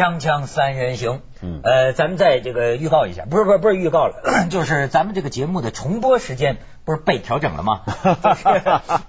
锵锵三人行，嗯，呃，咱们再这个预告一下，不是不是不是预告了，就是咱们这个节目的重播时间不是被调整了吗？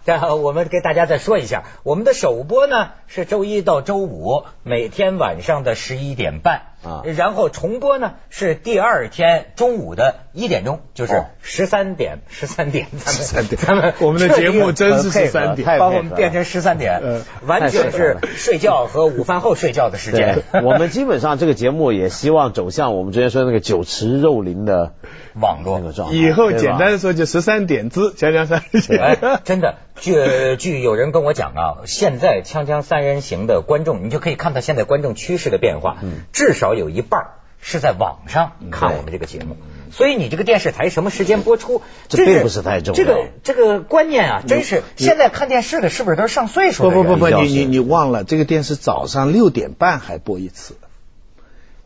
然 后我们给大家再说一下，我们的首播呢是周一到周五每天晚上的十一点半啊，然后重播呢是第二天中午的一点钟，就是十三点十三点，咱们三点，咱们我们的节目真是十三点，把我们变成十三点，完全是睡觉和午饭后睡觉的时间。我们基本上这个节目也希望走向我们之前说那个酒池肉林的网络状态。以后简单的说就十三点之锵锵三人行。真的，据据有人跟我讲啊，现在锵锵三人行的观众，你就可以看到现在观众趋势的变化，至少有一半是在网上看我们这个节目。所以你这个电视台什么时间播出，这并不是太重要。这个这个观念啊，真是现在看电视的是不是都是上岁数的不不不不，你你你忘了，这个电视早上六点半还播一次。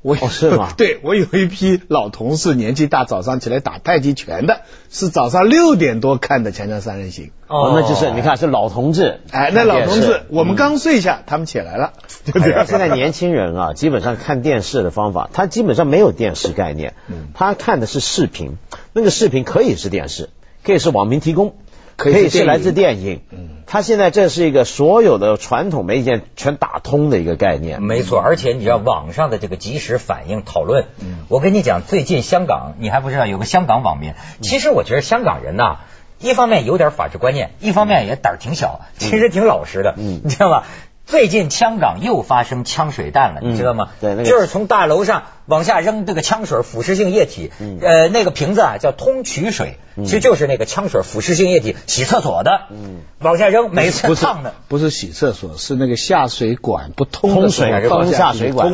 我是吗？对，我有一批老同事，年纪大，早上起来打太极拳的，是早上六点多看的《锵锵三人行》。哦，那就是你看是老同志。哎，那老同志，我们刚睡下，他们起来了。现在年轻人啊，基本上看电视的方法，他基本上没有电视概念，他看的是视频。那个视频可以是电视，可以是网民提供。可以是来自电影，嗯，他现在这是一个所有的传统媒介全打通的一个概念，没错。而且你知道网上的这个及时反应讨论，嗯，我跟你讲，最近香港你还不知道有个香港网民，其实我觉得香港人呐，一方面有点法治观念，一方面也胆儿挺小，其实挺老实的，嗯，你知道吧？最近香港又发生枪水弹了，你知道吗？对，就是从大楼上往下扔这个枪水腐蚀性液体，呃，那个瓶子啊叫通渠水，其实就是那个枪水腐蚀性液体洗厕所的，嗯往下扔，每次烫的不是洗厕所，是那个下水管不通的水，通下水管，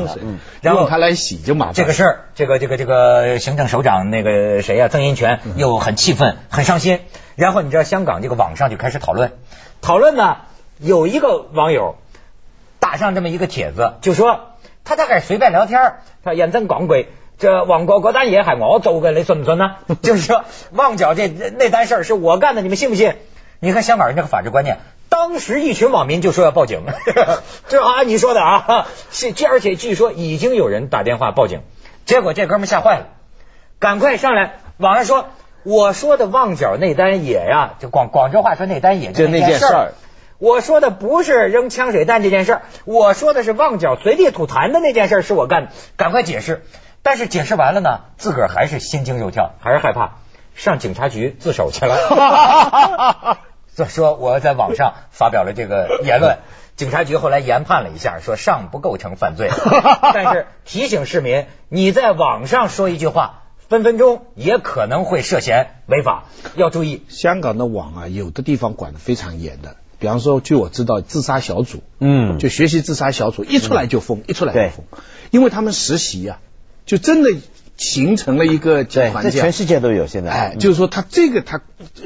然后它来洗就麻烦。这个事儿，这个这个这个行政首长那个谁呀，曾荫权又很气愤，很伤心。然后你知道香港这个网上就开始讨论，讨论呢，有一个网友。打上这么一个帖子，就说他大概随便聊天他认真讲鬼，这旺角嗰单嘢系我做嘅，你信唔信呢？就是说旺角这那单事儿是我干的，你们信不信？你看香港人这个法治观念，当时一群网民就说要报警，这好像你说的啊，是这而且据说已经有人打电话报警，结果这哥们吓坏了，赶快上来网上说我说的旺角那单野呀，就广广州话说那单野就那件事儿。我说的不是扔枪水弹这件事儿，我说的是旺角随地吐痰的那件事是我干的，赶快解释。但是解释完了呢，自个儿还是心惊肉跳，还是害怕，上警察局自首去了。所以说我在网上发表了这个言论，警察局后来研判了一下，说尚不构成犯罪，但是提醒市民，你在网上说一句话，分分钟也可能会涉嫌违法，要注意。香港的网啊，有的地方管的非常严的。比方说，据我知道，自杀小组，嗯，就学习自杀小组一出来就疯，一出来就疯，因为他们实习呀，就真的形成了一个环境。全世界都有现在。哎，就是说，他这个他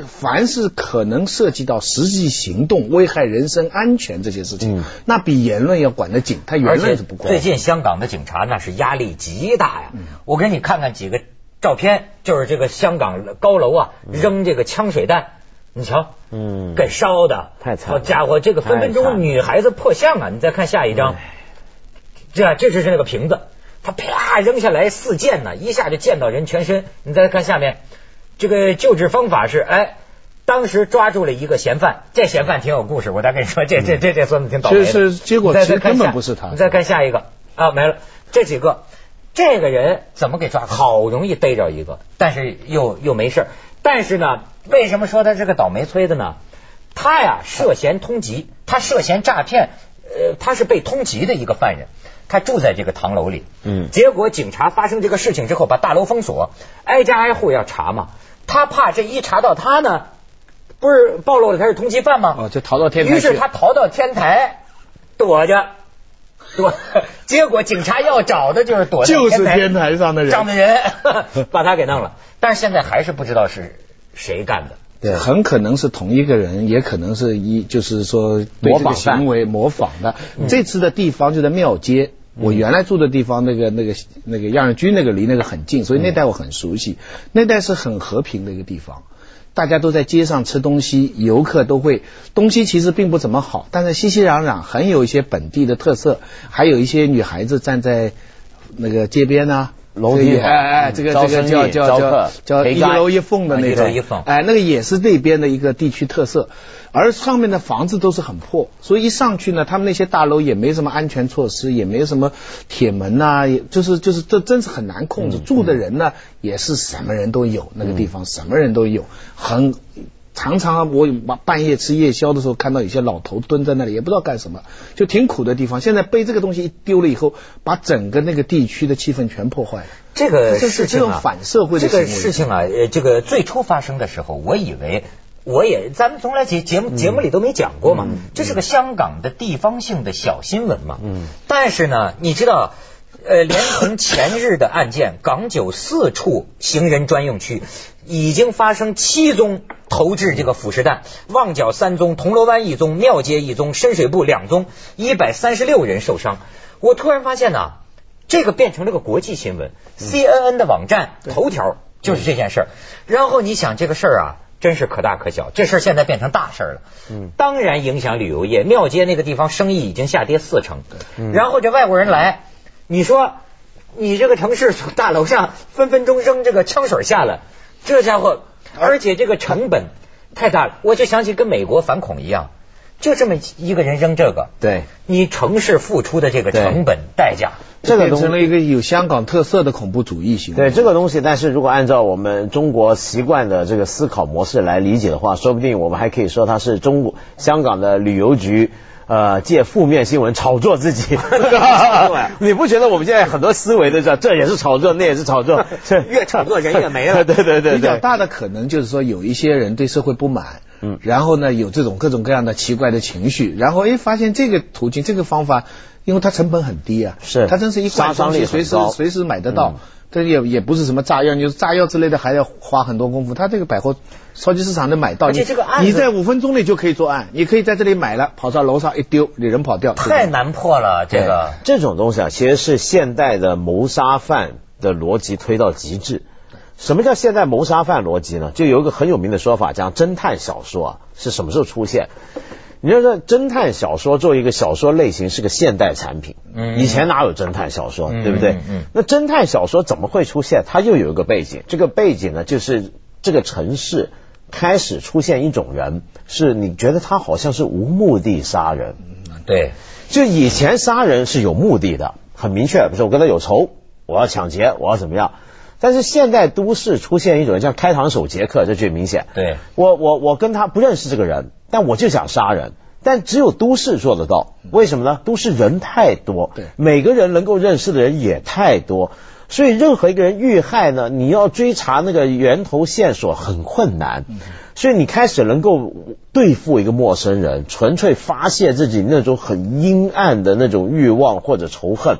凡是可能涉及到实际行动、危害人身安全这些事情，那比言论要管得紧。他言论是不管。最近香港的警察那是压力极大呀。我给你看看几个照片，就是这个香港高楼啊，扔这个枪水弹。你瞧，嗯，给烧的太惨，好家伙，这个分分钟女孩子破相啊！你再看下一张，这这就是那个瓶子，他啪扔下来四溅呢，一下就溅到人全身。你再看下面，这个救治方法是，哎，当时抓住了一个嫌犯，这嫌犯挺有故事，我再跟你说，这这这这孙子挺倒霉的。是结果其实根本不是他。你再看下一个啊，没了，这几个，这个人怎么给抓？好容易逮着一个，但是又又没事。但是呢？为什么说他是个倒霉催的呢？他呀涉嫌通缉，他涉嫌诈骗，呃，他是被通缉的一个犯人，他住在这个唐楼里，嗯，结果警察发生这个事情之后，把大楼封锁，挨家挨户要查嘛，他怕这一查到他呢，不是暴露了他是通缉犯吗？哦，就逃到天台，于是他逃到天台躲着，躲，结果警察要找的就是躲就是天台上的人，上的人 把他给弄了，但是现在还是不知道是。谁干的？对，很可能是同一个人，也可能是一，就是说模仿行为模仿的。这次的地方就在庙街，我原来住的地方，那个那个那个亚人居那个离那个很近，所以那带我很熟悉。那带是很和平的一个地方。大家都在街上吃东西，游客都会东西其实并不怎么好，但是熙熙攘攘，很有一些本地的特色，还有一些女孩子站在那个街边呢。楼梯哎哎，这个这个叫叫叫叫一楼一凤的那种，哎，那个也是那边的一个地区特色。而上面的房子都是很破，所以一上去呢，他们那些大楼也没什么安全措施，也没什么铁门呐，也就是就是这真是很难控制。住的人呢，也是什么人都有，那个地方什么人都有，很。常常我半夜吃夜宵的时候，看到有些老头蹲在那里，也不知道干什么，就挺苦的地方。现在被这个东西一丢了以后，把整个那个地区的气氛全破坏了。这个这是这种反社会的这个事情啊，呃，这个最初发生的时候，我以为我也咱们从来节节目节目里都没讲过嘛，这是个香港的地方性的小新闻嘛。嗯。但是呢，你知道。呃，连同前日的案件，港九四处行人专用区已经发生七宗投掷这个腐蚀弹，旺角三宗，铜锣湾一宗，庙街一宗，深水埗两宗，一百三十六人受伤。我突然发现呢，这个变成了个国际新闻，CNN 的网站头条就是这件事儿。然后你想这个事儿啊，真是可大可小，这事儿现在变成大事儿了。嗯，当然影响旅游业，庙街那个地方生意已经下跌四成。然后这外国人来。你说，你这个城市从大楼上分分钟扔这个枪水下来，这家伙，而且这个成本太大了，我就想起跟美国反恐一样，就这么一个人扔这个，对，你城市付出的这个成本代价，这个变成了一个有香港特色的恐怖主义行为。对这个东西，但是如果按照我们中国习惯的这个思考模式来理解的话，说不定我们还可以说它是中国香港的旅游局。呃，借负面新闻炒作自己，你不觉得我们现在很多思维都是这也是炒作，那也是炒作，越炒作人越没了。对对对对，比较大的可能就是说有一些人对社会不满，嗯，然后呢有这种各种各样的奇怪的情绪，然后哎发现这个途径这个方法，因为它成本很低啊，是。它真是一杀伤力随时随时买得到。这也也不是什么炸药，就是炸药之类的还要花很多功夫。他这个百货超级市场能买到，而且这个案子你在五分钟内就可以作案，你可以在这里买了，跑到楼上一丢，你人跑掉。太难破了，这个这种东西啊，其实是现代的谋杀犯的逻辑推到极致。什么叫现代谋杀犯逻辑呢？就有一个很有名的说法，讲侦探小说啊是什么时候出现？你说这侦探小说作为一个小说类型是个现代产品，嗯，以前哪有侦探小说，对不对？嗯，那侦探小说怎么会出现？它又有一个背景，这个背景呢，就是这个城市开始出现一种人，是你觉得他好像是无目的杀人，对，就以前杀人是有目的的，很明确，比如说我跟他有仇，我要抢劫，我要怎么样？但是现代都市出现一种像开膛手杰克，这最明显。对，我我我跟他不认识这个人。但我就想杀人，但只有都市做得到，为什么呢？都市人太多，对，每个人能够认识的人也太多，所以任何一个人遇害呢，你要追查那个源头线索很困难，所以你开始能够对付一个陌生人，纯粹发泄自己那种很阴暗的那种欲望或者仇恨。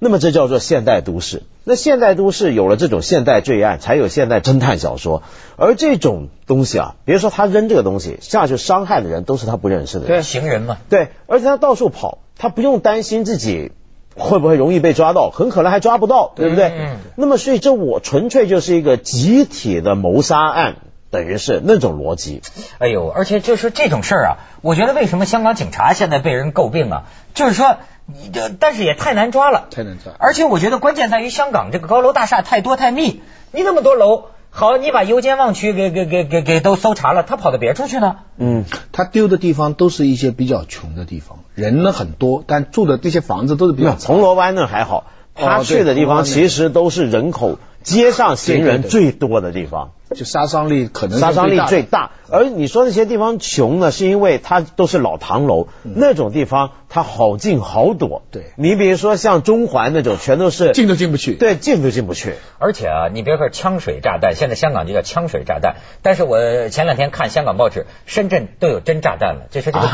那么这叫做现代都市。那现代都市有了这种现代罪案，才有现代侦探小说。而这种东西啊，别说他扔这个东西下去伤害的人都是他不认识的，对，行人嘛。对，而且他到处跑，他不用担心自己会不会容易被抓到，很可能还抓不到，对不对？嗯。那么所以这我纯粹就是一个集体的谋杀案，等于是那种逻辑。哎呦，而且就是这种事儿啊，我觉得为什么香港警察现在被人诟病啊，就是说。你这，但是也太难抓了，太难抓。而且我觉得关键在于香港这个高楼大厦太多太密，你那么多楼，好，你把油尖旺区给给给给给都搜查了，他跑到别处去呢？嗯，他丢的地方都是一些比较穷的地方，人呢很多，但住的这些房子都是比较。铜锣湾那还好，他去的地方其实都是人口。街上行人最多的地方，就杀伤力可能杀伤力最大。而你说那些地方穷呢，是因为它都是老唐楼，那种地方它好进好躲。对，你比如说像中环那种，全都是进都进不去。对，进都进不去。而且啊，你别说枪水炸弹，现在香港就叫枪水炸弹。但是我前两天看香港报纸，深圳都有真炸弹了，这是这个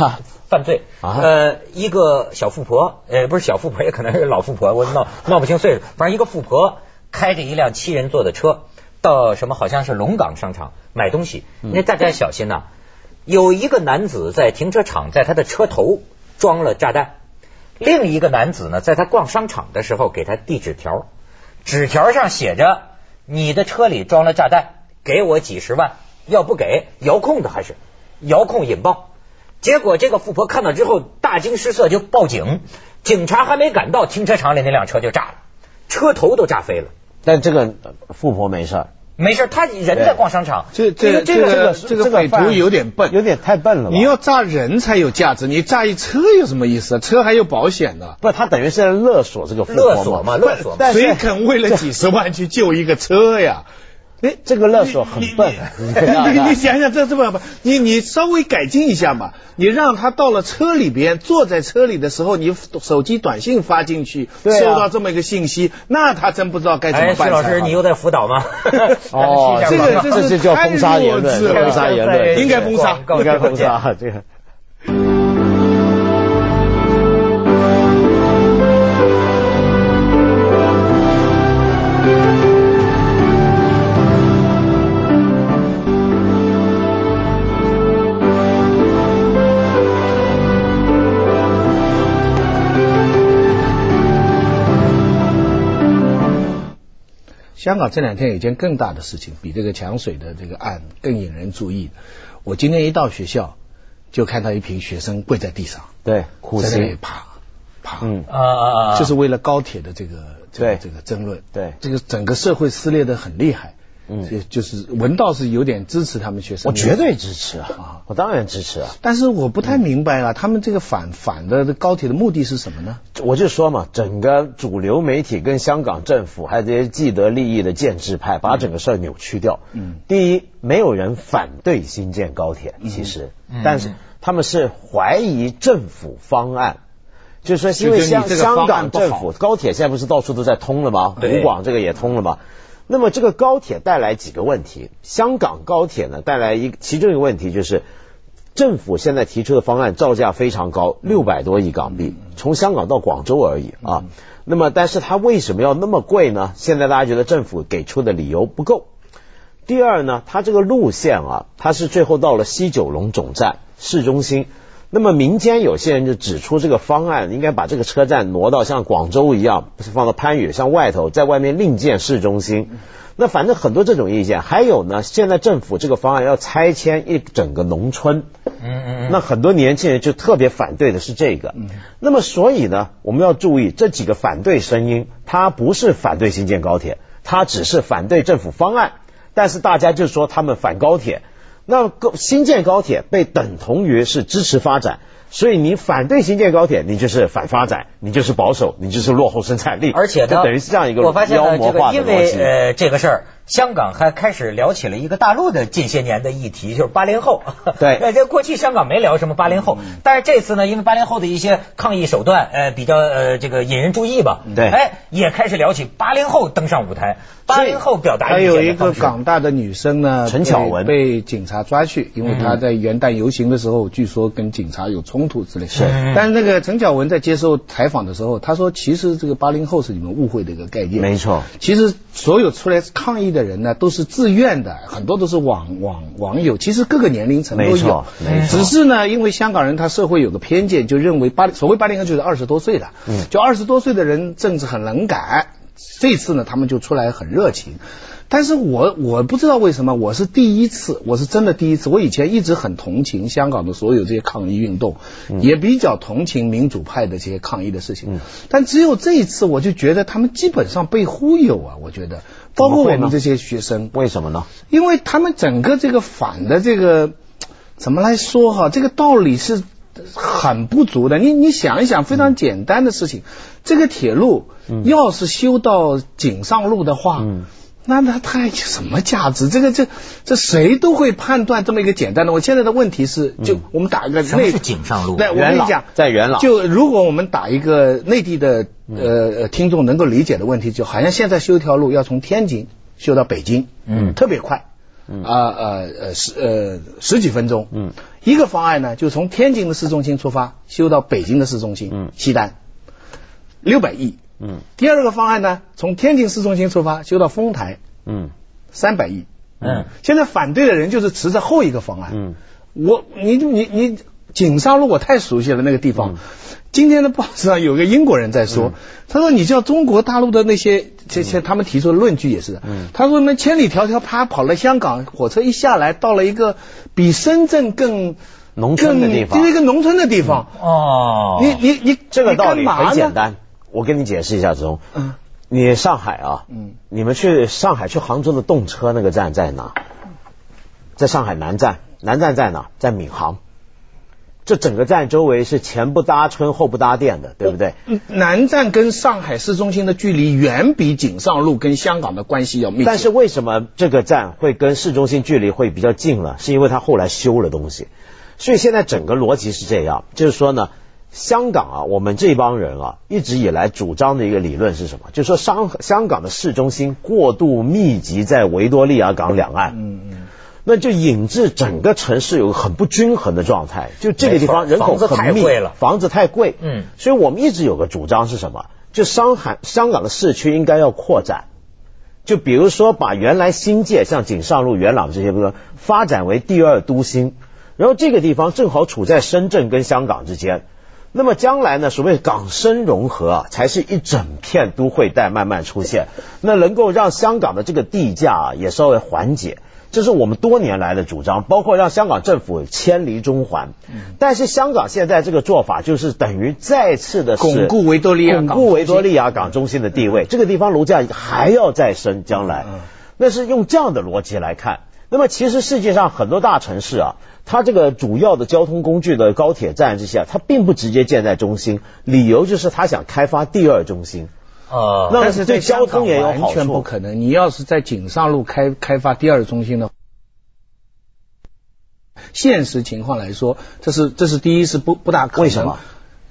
犯罪。呃，一个小富婆，呃，不是小富婆，也可能是老富婆，我闹闹不清岁数。反正一个富婆。开着一辆七人座的车到什么好像是龙岗商场买东西，那大家小心呐！有一个男子在停车场在他的车头装了炸弹，另一个男子呢在他逛商场的时候给他递纸条，纸条上写着：“你的车里装了炸弹，给我几十万。”要不给遥控的还是遥控引爆。结果这个富婆看到之后大惊失色，就报警。警察还没赶到，停车场里那辆车就炸了，车头都炸飞了。但这个富婆没事儿，没事，他人在逛商场。这这这个这个匪徒有点笨，有点太笨了。你要炸人才有价值，你炸一车有什么意思？车还有保险呢。不，他等于是在勒索这个富婆勒索嘛，勒索。谁 肯为了几十万去救一个车呀？哎，这个勒索很笨。你你想想，这这么你你稍微改进一下嘛。你让他到了车里边，坐在车里的时候，你手机短信发进去，收到这么一个信息，那他真不知道该怎么办。徐老师，你又在辅导吗？哦，这个这是叫封杀言论，封杀言论，应该封杀，应该封杀这个。香港这两天有一件更大的事情，比这个抢水的这个案更引人注意。我今天一到学校，就看到一批学生跪在地上，对，在那里爬爬，嗯。啊啊啊，就是为了高铁的这个这个这个争论，对，这个整个社会撕裂的很厉害。嗯，就是文道是有点支持他们学生，我绝对支持啊，我当然支持啊。但是我不太明白啊，他们这个反反的高铁的目的是什么呢？我就说嘛，整个主流媒体跟香港政府还有这些既得利益的建制派，把整个事儿扭曲掉。嗯，第一，没有人反对新建高铁，其实，但是他们是怀疑政府方案，就是说，因为香香港政府高铁现在不是到处都在通了吗？湖广这个也通了吗？那么这个高铁带来几个问题？香港高铁呢带来一其中一个问题就是，政府现在提出的方案造价非常高，六百多亿港币，从香港到广州而已啊。那么，但是它为什么要那么贵呢？现在大家觉得政府给出的理由不够。第二呢，它这个路线啊，它是最后到了西九龙总站市中心。那么民间有些人就指出，这个方案应该把这个车站挪到像广州一样，不是放到番禺，像外头，在外面另建市中心。那反正很多这种意见。还有呢，现在政府这个方案要拆迁一整个农村，嗯嗯，那很多年轻人就特别反对的是这个。那么所以呢，我们要注意这几个反对声音，它不是反对新建高铁，它只是反对政府方案。但是大家就说他们反高铁。那高新建高铁被等同于是支持发展，所以你反对新建高铁，你就是反发展，你就是保守，你就是落后生产力。而且呢，等于是这样一个我发现妖魔化的因为呃这个事儿，香港还开始聊起了一个大陆的近些年的议题，就是八零后。对，那这过去香港没聊什么八零后，但是这次呢，因为八零后的一些抗议手段，呃，比较呃这个引人注意吧。对，哎，也开始聊起八零后登上舞台。八零后表达还有一个港大的女生呢，陈巧文被警察抓去，因为她在元旦游行的时候，据说跟警察有冲突之类。是，但是那个陈巧文在接受采访的时候，她说，其实这个八零后是你们误会的一个概念。没错，其实所有出来抗议的人呢，都是自愿的，很多都是网网网友，其实各个年龄层都有。没错，没错。只是呢，因为香港人他社会有个偏见，就认为八所谓八零后就是二十多岁的，嗯，就二十多岁的人政治很能改。这次呢，他们就出来很热情。但是我我不知道为什么我是第一次，我是真的第一次。我以前一直很同情香港的所有这些抗议运动，也比较同情民主派的这些抗议的事情。但只有这一次，我就觉得他们基本上被忽悠啊！我觉得，包括我们这些学生，为什么呢？因为他们整个这个反的这个怎么来说哈？这个道理是很不足的。你你想一想，非常简单的事情，这个铁路要是修到井上路的话。那那它有什么价值？这个这这谁都会判断这么一个简单的。我现在的问题是，就我们打一个内是井上路，对，我跟你讲，在元朗。就如果我们打一个内地的呃听众能够理解的问题，就好像现在修一条路要从天津修到北京，嗯，特别快，嗯啊呃呃十呃十几分钟，嗯，一个方案呢，就从天津的市中心出发修到北京的市中心，嗯，西单六百亿。嗯，第二个方案呢，从天津市中心出发修到丰台，嗯，三百亿，嗯，现在反对的人就是持着后一个方案，嗯，我你你你井上路我太熟悉了那个地方。今天的报纸上有个英国人在说，他说你叫中国大陆的那些这些他们提出的论据也是，嗯。他说那千里迢迢啪跑了香港，火车一下来到了一个比深圳更农村的地方，就是一个农村的地方。哦，你你你这个道理很简单，我跟你解释一下，子龙。嗯，你上海啊，嗯，你们去上海去杭州的动车那个站在哪？在上海南站，南站在哪？在闵行。这整个站周围是前不搭村后不搭店的，对不对？南站跟上海市中心的距离远比锦上路跟香港的关系要密切。但是为什么这个站会跟市中心距离会比较近了？是因为它后来修了东西。所以现在整个逻辑是这样，就是说呢，香港啊，我们这帮人啊，一直以来主张的一个理论是什么？就是说，香香港的市中心过度密集在维多利亚港两岸。嗯嗯。那就引致整个城市有个很不均衡的状态，就这个地方人口很密，房子太贵，嗯，所以我们一直有个主张是什么？就上海、香港的市区应该要扩展，就比如说把原来新界像锦上路、元朗这些个发展为第二都心，然后这个地方正好处在深圳跟香港之间，那么将来呢，所谓港深融合啊，才是一整片都会带慢慢出现，那能够让香港的这个地价啊也稍微缓解。这是我们多年来的主张，包括让香港政府迁离中环。但是香港现在这个做法，就是等于再次的巩固维多利亚港巩固维多利亚港中心的地位。这个地方楼价还要再升，将来那是用这样的逻辑来看。那么其实世界上很多大城市啊，它这个主要的交通工具的高铁站这些，它并不直接建在中心，理由就是它想开发第二中心。呃，但是对交通也有完全不可能。你要是在锦上路开开发第二中心的，现实情况来说，这是这是第一是不不大可能。为什么？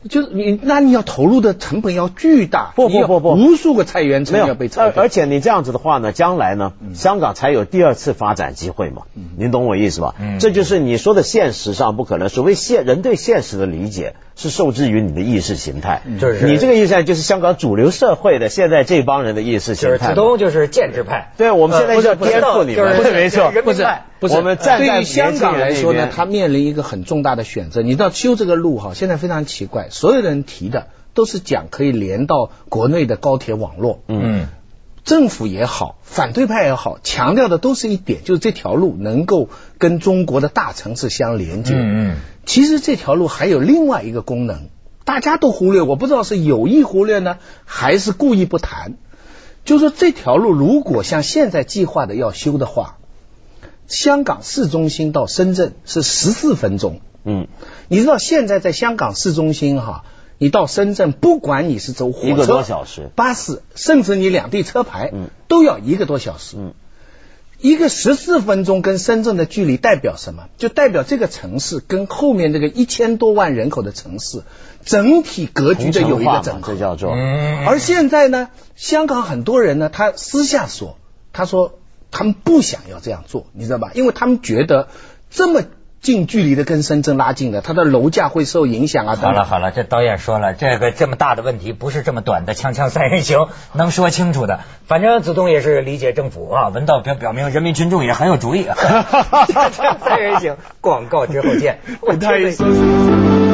就是你，那你要投入的成本要巨大，不不不不，无数个菜园村要被拆。而且你这样子的话呢，将来呢，香港才有第二次发展机会嘛。您懂我意思吧？这就是你说的现实上不可能。所谓现人对现实的理解是受制于你的意识形态，就是你这个意识就是香港主流社会的现在这帮人的意识形态。就是子东就是建制派，对，我们现在要颠覆你们，不是没错，不是不是。我们站在香港来说呢，他面临一个很重大的选择。你知道修这个路哈，现在非常奇怪，所有人提的。都是讲可以连到国内的高铁网络，嗯，政府也好，反对派也好，强调的都是一点，就是这条路能够跟中国的大城市相连接。嗯嗯，其实这条路还有另外一个功能，大家都忽略，我不知道是有意忽略呢，还是故意不谈。就是说这条路如果像现在计划的要修的话，香港市中心到深圳是十四分钟。嗯，你知道现在在香港市中心哈？你到深圳，不管你是走火车、一个多小时、巴士，甚至你两地车牌，嗯，都要一个多小时。嗯，一个十四分钟跟深圳的距离代表什么？就代表这个城市跟后面这个一千多万人口的城市整体格局的有一个整合，这叫做。而现在呢，香港很多人呢，他私下说，他说他们不想要这样做，你知道吧？因为他们觉得这么。近距离的跟深圳拉近了，它的楼价会受影响啊！好了好了，这导演说了，这个这么大的问题不是这么短的锵锵三人行能说清楚的。反正子东也是理解政府啊，文道表表明人民群众也很有主意。锵锵三人行，广告之后见。我太。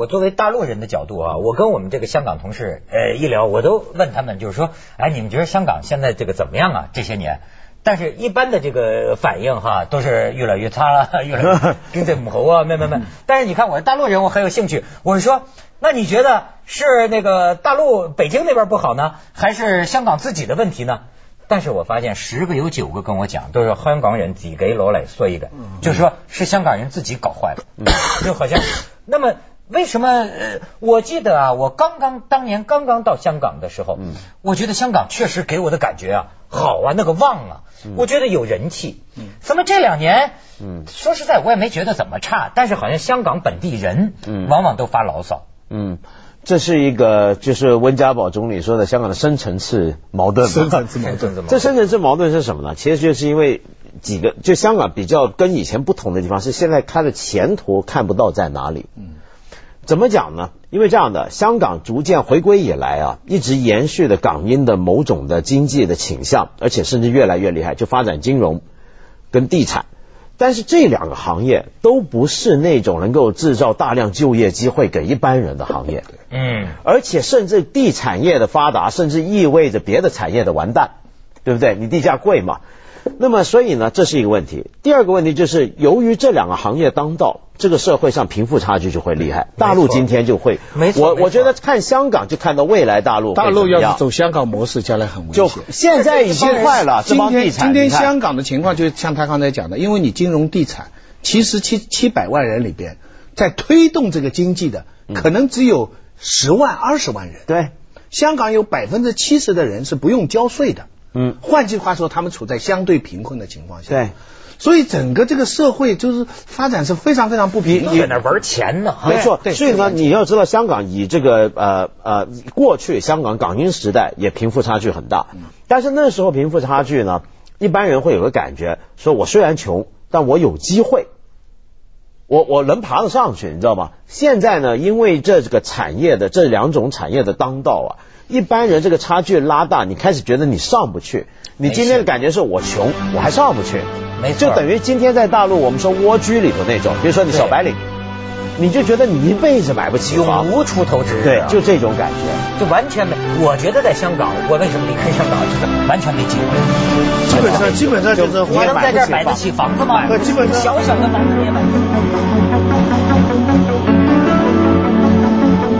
我作为大陆人的角度啊，我跟我们这个香港同事呃一聊，我都问他们，就是说，哎，你们觉得香港现在这个怎么样啊？这些年，但是一般的这个反应哈，都是越来越差了，越来越 跟这母猴啊，没没没。但是你看我是大陆人，我很有兴趣，我是说，那你觉得是那个大陆北京那边不好呢，还是香港自己的问题呢？但是我发现十个有九个跟我讲，都是香港人自己给罗来说一个，就是说是香港人自己搞坏了，就好像那么。为什么？呃，我记得啊，我刚刚当年刚刚到香港的时候，嗯，我觉得香港确实给我的感觉啊，好啊，那个旺啊，我觉得有人气。嗯，怎么这两年，嗯，说实在，我也没觉得怎么差，但是好像香港本地人，嗯，往往都发牢骚。嗯，这是一个就是温家宝总理说的香港的深层次矛盾。深层次矛盾，这深层次矛盾是什么呢？其实就是因为几个，就香港比较跟以前不同的地方是，现在它的前途看不到在哪里。嗯，怎么讲呢？因为这样的，香港逐渐回归以来啊，一直延续的港英的某种的经济的倾向，而且甚至越来越厉害，就发展金融跟地产。但是这两个行业都不是那种能够制造大量就业机会给一般人的行业，嗯，而且甚至地产业的发达，甚至意味着别的产业的完蛋，对不对？你地价贵嘛。那么，所以呢，这是一个问题。第二个问题就是，由于这两个行业当道，这个社会上贫富差距就会厉害。大陆今天就会，没错。我我觉得看香港就看到未来大陆，大陆要是走香港模式，将来很危险。就现在已经快了。今天今天香港的情况就像他刚才讲的，因为你金融地产，其实七七百万人里边，在推动这个经济的，可能只有十万二十万人。对，香港有百分之七十的人是不用交税的。嗯，换句话说，他们处在相对贫困的情况下。对，所以整个这个社会就是发展是非常非常不平。你在那玩钱呢？没错。所以呢，你要知道，香港以这个呃呃，过去香港港英时代也贫富差距很大，但是那时候贫富差距呢，一般人会有个感觉，说我虽然穷，但我有机会，我我能爬得上去，你知道吗？现在呢，因为这这个产业的这两种产业的当道啊。一般人这个差距拉大，你开始觉得你上不去。你今天的感觉是我穷，我还上不去。没错，就等于今天在大陆，我们说蜗居里头那种，比如说你小白领，你就觉得你一辈子买不起房，永无出头之日。对，就这种感觉，就完全没。我觉得在香港，我为什么离开香港，就是完全没机会。基本上，基本上就是你能在这儿买得起房子吗？基本上小小的房子也买不起。